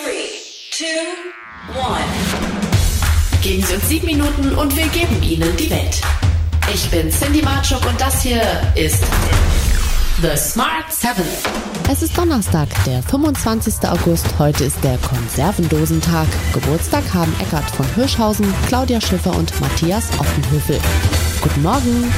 Three, two, one. Geben Sie uns sieben Minuten und wir geben Ihnen die Welt. Ich bin Cindy Marchuk und das hier ist The Smart 7. Es ist Donnerstag, der 25. August. Heute ist der Konservendosentag. Geburtstag haben Eckart von Hirschhausen, Claudia Schiffer und Matthias Offenhöfel. Guten Morgen.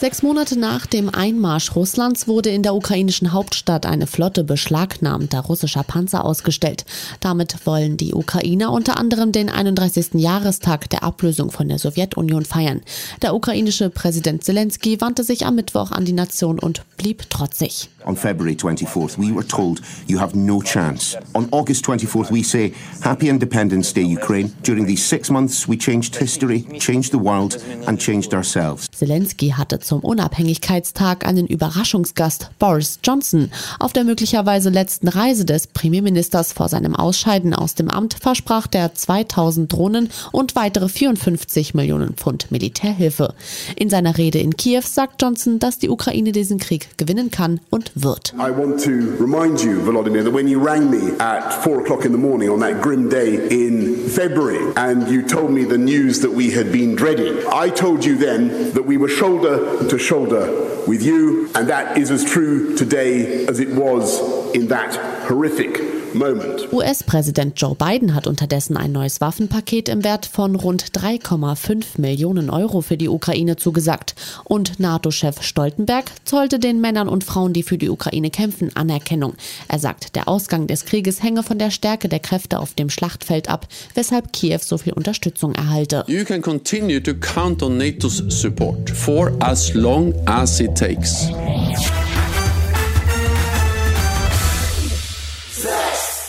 Sechs Monate nach dem Einmarsch Russlands wurde in der ukrainischen Hauptstadt eine Flotte beschlagnahmter russischer Panzer ausgestellt. Damit wollen die Ukrainer unter anderem den 31. Jahrestag der Ablösung von der Sowjetunion feiern. Der ukrainische Präsident Zelensky wandte sich am Mittwoch an die Nation und blieb trotzig. On February 24th, we were told you have no chance. On August 24th, we say, Happy Independence Day, Ukraine. During these six months, we changed history, changed the world and changed ourselves. Zelensky hatte zum Unabhängigkeitstag einen Überraschungsgast, Boris Johnson. Auf der möglicherweise letzten Reise des Premierministers vor seinem Ausscheiden aus dem Amt versprach der 2000 Drohnen und weitere 54 Millionen Pfund Militärhilfe. In seiner Rede in Kiew sagt Johnson, dass die Ukraine diesen Krieg gewinnen kann und wird. I want to remind you, Volodymyr, that when you rang me at four o'clock in the morning on that grim day in February and you told me the news that we had been dreading, I told you then that we were shoulder to shoulder with you, and that is as true today as it was in that horrific. US-Präsident Joe Biden hat unterdessen ein neues Waffenpaket im Wert von rund 3,5 Millionen Euro für die Ukraine zugesagt. Und NATO-Chef Stoltenberg zollte den Männern und Frauen, die für die Ukraine kämpfen, Anerkennung. Er sagt, der Ausgang des Krieges hänge von der Stärke der Kräfte auf dem Schlachtfeld ab, weshalb Kiew so viel Unterstützung erhalte. You can continue to count on NATO's support for as long as it takes.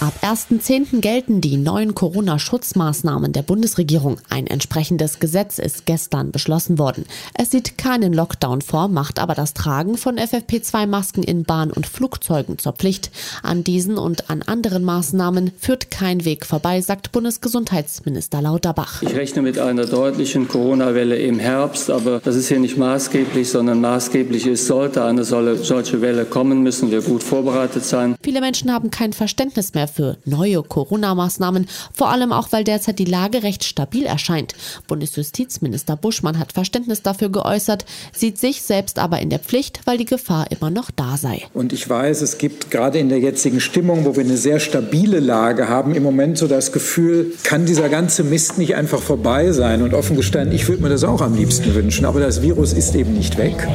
Ab 1.10. gelten die neuen Corona-Schutzmaßnahmen der Bundesregierung. Ein entsprechendes Gesetz ist gestern beschlossen worden. Es sieht keinen Lockdown vor, macht aber das Tragen von FFP2-Masken in Bahn- und Flugzeugen zur Pflicht. An diesen und an anderen Maßnahmen führt kein Weg vorbei, sagt Bundesgesundheitsminister Lauterbach. Ich rechne mit einer deutlichen Corona-Welle im Herbst, aber das ist hier nicht maßgeblich, sondern maßgeblich ist, sollte eine solche Welle kommen, müssen wir gut vorbereitet sein. Viele Menschen haben kein Verständnis mehr für neue Corona-Maßnahmen, vor allem auch, weil derzeit die Lage recht stabil erscheint. Bundesjustizminister Buschmann hat Verständnis dafür geäußert, sieht sich selbst aber in der Pflicht, weil die Gefahr immer noch da sei. Und ich weiß, es gibt gerade in der jetzigen Stimmung, wo wir eine sehr stabile Lage haben, im Moment so das Gefühl, kann dieser ganze Mist nicht einfach vorbei sein? Und offen gestanden, ich würde mir das auch am liebsten wünschen, aber das Virus ist eben nicht weg.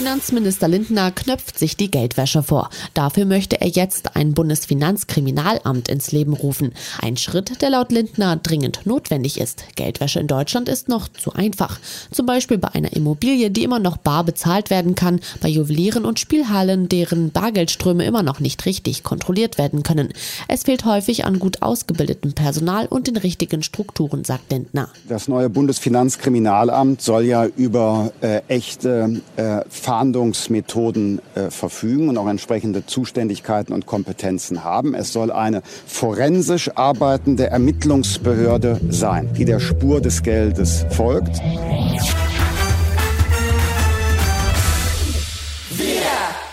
Finanzminister Lindner knöpft sich die Geldwäsche vor. Dafür möchte er jetzt ein Bundesfinanzkriminalamt ins Leben rufen. Ein Schritt, der laut Lindner dringend notwendig ist. Geldwäsche in Deutschland ist noch zu einfach. Zum Beispiel bei einer Immobilie, die immer noch bar bezahlt werden kann, bei Juwelieren und Spielhallen, deren Bargeldströme immer noch nicht richtig kontrolliert werden können. Es fehlt häufig an gut ausgebildetem Personal und den richtigen Strukturen, sagt Lindner. Das neue Bundesfinanzkriminalamt soll ja über äh, echte äh, Fahndungsmethoden äh, verfügen und auch entsprechende Zuständigkeiten und Kompetenzen haben. Es soll eine forensisch arbeitende Ermittlungsbehörde sein, die der Spur des Geldes folgt.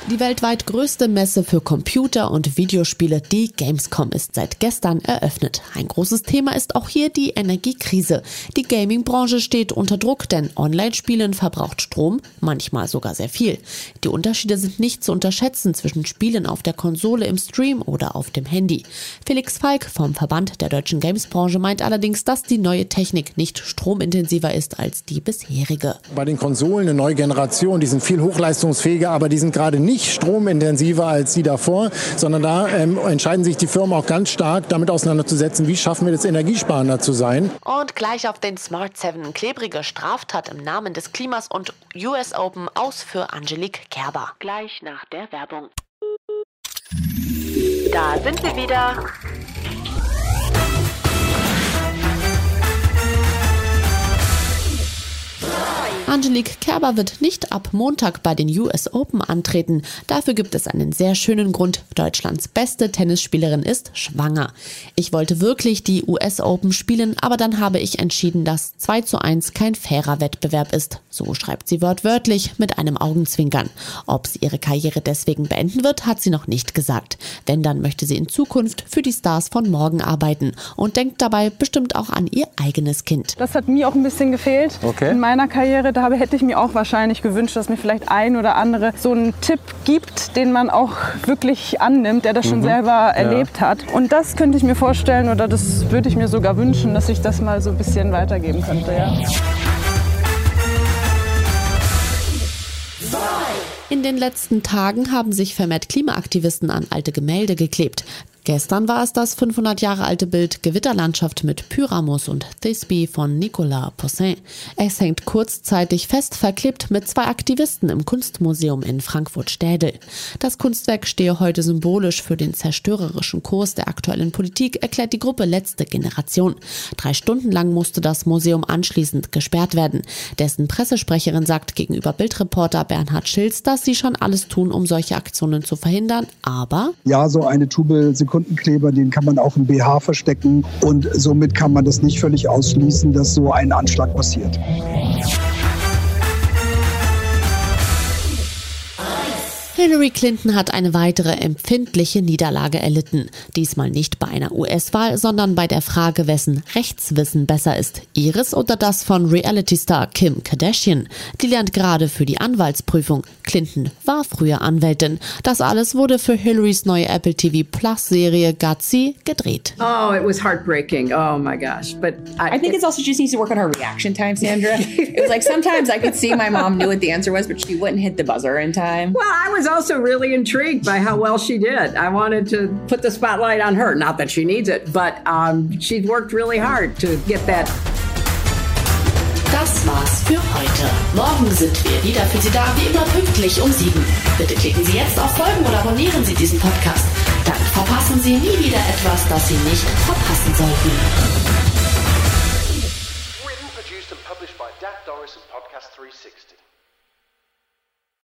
Die weltweit größte Messe für Computer und Videospiele, die Gamescom, ist seit gestern eröffnet. Ein großes Thema ist auch hier die Energiekrise. Die Gaming-Branche steht unter Druck, denn Online-Spielen verbraucht Strom, manchmal sogar sehr viel. Die Unterschiede sind nicht zu unterschätzen zwischen Spielen auf der Konsole im Stream oder auf dem Handy. Felix Falk vom Verband der deutschen Games-Branche meint allerdings, dass die neue Technik nicht stromintensiver ist als die bisherige. Bei den Konsolen eine neue Generation, die sind viel hochleistungsfähiger, aber die sind gerade nicht nicht stromintensiver als die davor, sondern da ähm, entscheiden sich die Firmen auch ganz stark damit auseinanderzusetzen, wie schaffen wir das energiesparender zu sein. Und gleich auf den Smart 7 klebrige Straftat im Namen des Klimas und US Open aus für Angelique Kerber. Gleich nach der Werbung. Da sind wir wieder. Angelique Kerber wird nicht ab Montag bei den US Open antreten. Dafür gibt es einen sehr schönen Grund. Deutschlands beste Tennisspielerin ist schwanger. Ich wollte wirklich die US Open spielen, aber dann habe ich entschieden, dass 2 zu 1 kein fairer Wettbewerb ist. So schreibt sie wortwörtlich mit einem Augenzwinkern. Ob sie ihre Karriere deswegen beenden wird, hat sie noch nicht gesagt. Wenn dann möchte sie in Zukunft für die Stars von morgen arbeiten und denkt dabei bestimmt auch an ihr eigenes Kind. Das hat mir auch ein bisschen gefehlt okay. in meiner Karriere. Da hätte ich mir auch wahrscheinlich gewünscht, dass mir vielleicht ein oder andere so einen Tipp gibt, den man auch wirklich annimmt, der das mhm. schon selber ja. erlebt hat. Und das könnte ich mir vorstellen oder das würde ich mir sogar wünschen, dass ich das mal so ein bisschen weitergeben könnte. Ja. In den letzten Tagen haben sich vermehrt Klimaaktivisten an alte Gemälde geklebt. Gestern war es das 500 Jahre alte Bild Gewitterlandschaft mit Pyramus und Thisbe von Nicolas Poussin. Es hängt kurzzeitig fest verklebt mit zwei Aktivisten im Kunstmuseum in Frankfurt-Städel. Das Kunstwerk stehe heute symbolisch für den zerstörerischen Kurs der aktuellen Politik, erklärt die Gruppe Letzte Generation. Drei Stunden lang musste das Museum anschließend gesperrt werden. Dessen Pressesprecherin sagt gegenüber Bildreporter Bernhard Schilz, dass sie schon alles tun, um solche Aktionen zu verhindern, aber... Ja, so eine Tube Sekundenkleber, den kann man auch im BH verstecken und somit kann man das nicht völlig ausschließen, dass so ein Anschlag passiert. Hillary Clinton hat eine weitere empfindliche Niederlage erlitten. Diesmal nicht bei einer US-Wahl, sondern bei der Frage, wessen Rechtswissen besser ist. Ihres oder das von Reality-Star Kim Kardashian. Die lernt gerade für die Anwaltsprüfung. Clinton war früher Anwältin. Das alles wurde für Hillarys neue Apple TV Plus Serie Gutsy gedreht. Oh, it was heartbreaking. Oh my gosh. But I, I think it's also just needs to work on her reaction time, Sandra. it was like sometimes I could see my mom knew what the answer was, but she wouldn't hit the buzzer in time. Well, I was also really intrigued by how well she did. I wanted to put the spotlight on her. Not that she needs it, but um, she worked really hard to get that. Das war's für heute. Morgen sind wir wieder für Sie da, wie immer pünktlich um sieben. Bitte klicken Sie jetzt auf Folgen oder abonnieren Sie diesen Podcast. Dann verpassen Sie nie wieder etwas, das Sie nicht verpassen sollten. Written, produced and published by Doris and Podcast 360.